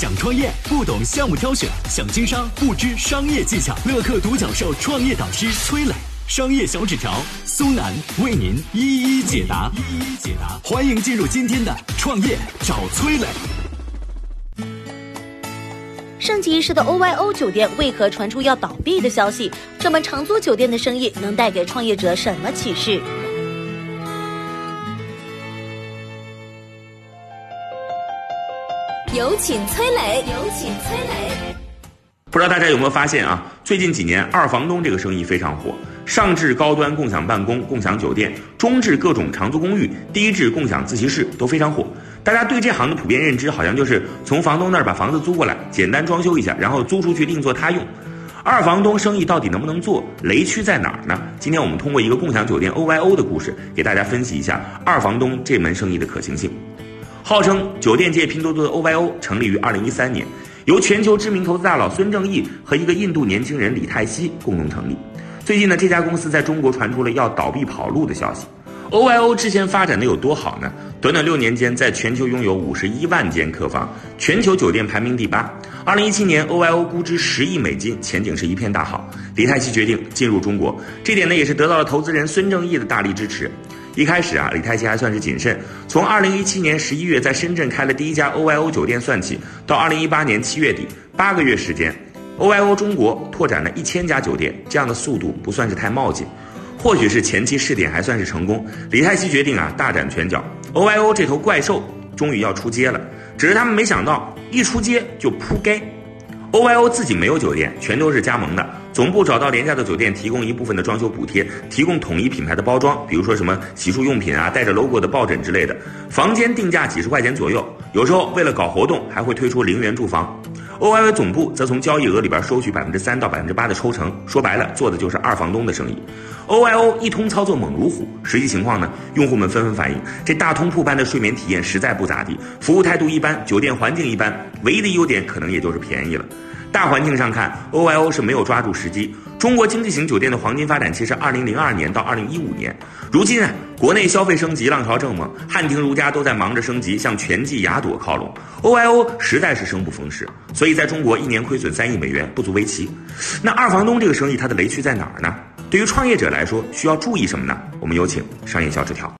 想创业不懂项目挑选，想经商不知商业技巧。乐客独角兽创业导师崔磊，商业小纸条苏南为您一一解答。一一解答，欢迎进入今天的创业找崔磊。盛极一时的 OYO 酒店为何传出要倒闭的消息？这门长租酒店的生意能带给创业者什么启示？有请崔磊，有请崔磊。不知道大家有没有发现啊？最近几年，二房东这个生意非常火，上至高端共享办公、共享酒店，中至各种长租公寓，低至共享自习室都非常火。大家对这行的普遍认知，好像就是从房东那儿把房子租过来，简单装修一下，然后租出去另作他用。二房东生意到底能不能做？雷区在哪儿呢？今天我们通过一个共享酒店 OYO 的故事，给大家分析一下二房东这门生意的可行性。号称酒店界拼多多的 OYO 成立于二零一三年，由全球知名投资大佬孙正义和一个印度年轻人李泰熙共同成立。最近呢，这家公司在中国传出了要倒闭跑路的消息。OYO 之前发展的有多好呢？短短六年间，在全球拥有五十一万间客房，全球酒店排名第八。二零一七年，OYO 估值十亿美金，前景是一片大好。李泰熙决定进入中国，这点呢也是得到了投资人孙正义的大力支持。一开始啊，李泰熙还算是谨慎。从二零一七年十一月在深圳开了第一家 OYO 酒店算起，到二零一八年七月底，八个月时间，OYO 中国拓展了一千家酒店，这样的速度不算是太冒进。或许是前期试点还算是成功，李泰熙决定啊大展拳脚。OYO 这头怪兽终于要出街了，只是他们没想到一出街就扑街。OYO 自己没有酒店，全都是加盟的。总部找到廉价的酒店，提供一部分的装修补贴，提供统一品牌的包装，比如说什么洗漱用品啊，带着 logo 的抱枕之类的。房间定价几十块钱左右，有时候为了搞活动，还会推出零元住房。OYO 总部则从交易额里边收取百分之三到百分之八的抽成，说白了，做的就是二房东的生意。OYO 一通操作猛如虎，实际情况呢，用户们纷纷反映，这大通铺般的睡眠体验实在不咋地，服务态度一般，酒店环境一般，唯一的优点可能也就是便宜了。大环境上看，OYO 是没有抓住时机。中国经济型酒店的黄金发展期是二零零二年到二零一五年。如今啊，国内消费升级浪潮正猛，汉庭如家都在忙着升级，向全季雅朵靠拢。OYO 实在是生不逢时，所以在中国一年亏损三亿美元不足为奇。那二房东这个生意它的雷区在哪儿呢？对于创业者来说，需要注意什么呢？我们有请商业小纸条。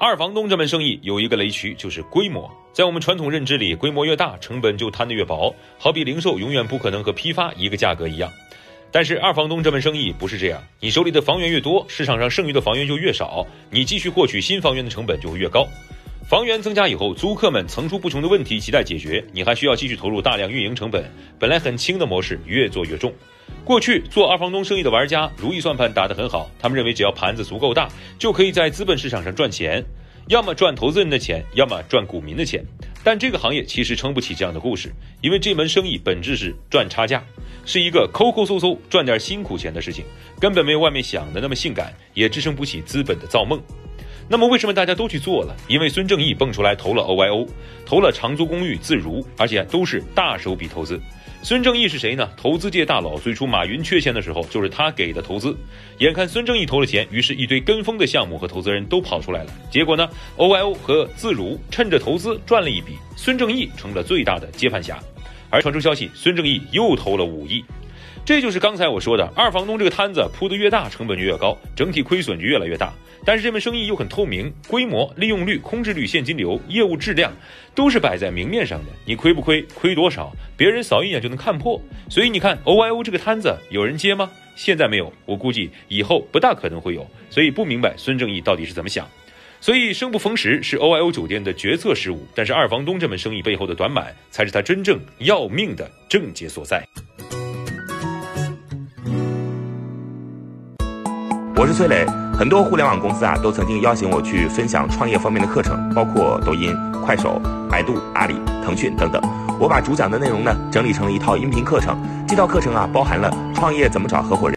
二房东这门生意有一个雷区，就是规模。在我们传统认知里，规模越大，成本就摊得越薄。好比零售永远不可能和批发一个价格一样。但是二房东这门生意不是这样，你手里的房源越多，市场上剩余的房源就越少，你继续获取新房源的成本就会越高。房源增加以后，租客们层出不穷的问题亟待解决，你还需要继续投入大量运营成本。本来很轻的模式越做越重。过去做二房东生意的玩家如意算盘打得很好，他们认为只要盘子足够大，就可以在资本市场上赚钱。要么赚投资人的钱，要么赚股民的钱，但这个行业其实撑不起这样的故事，因为这门生意本质是赚差价，是一个抠抠搜搜赚点辛苦钱的事情，根本没有外面想的那么性感，也支撑不起资本的造梦。那么为什么大家都去做了？因为孙正义蹦出来投了 OYO，投了长租公寓自如，而且都是大手笔投资。孙正义是谁呢？投资界大佬，最初马云缺钱的时候，就是他给的投资。眼看孙正义投了钱，于是一堆跟风的项目和投资人都跑出来了。结果呢，OYO 和自如趁着投资赚了一笔，孙正义成了最大的接盘侠。而传出消息，孙正义又投了五亿。这就是刚才我说的，二房东这个摊子铺得越大，成本就越高，整体亏损就越来越大。但是这门生意又很透明，规模、利用率、空置率、现金流、业务质量，都是摆在明面上的。你亏不亏，亏多少，别人扫一眼就能看破。所以你看，OYO 这个摊子有人接吗？现在没有，我估计以后不大可能会有。所以不明白孙正义到底是怎么想。所以生不逢时是 OYO 酒店的决策失误，但是二房东这门生意背后的短板，才是他真正要命的症结所在。我是崔磊，很多互联网公司啊都曾经邀请我去分享创业方面的课程，包括抖音、快手、百度、阿里、腾讯等等。我把主讲的内容呢整理成了一套音频课程，这套课程啊包含了创业怎么找合伙人。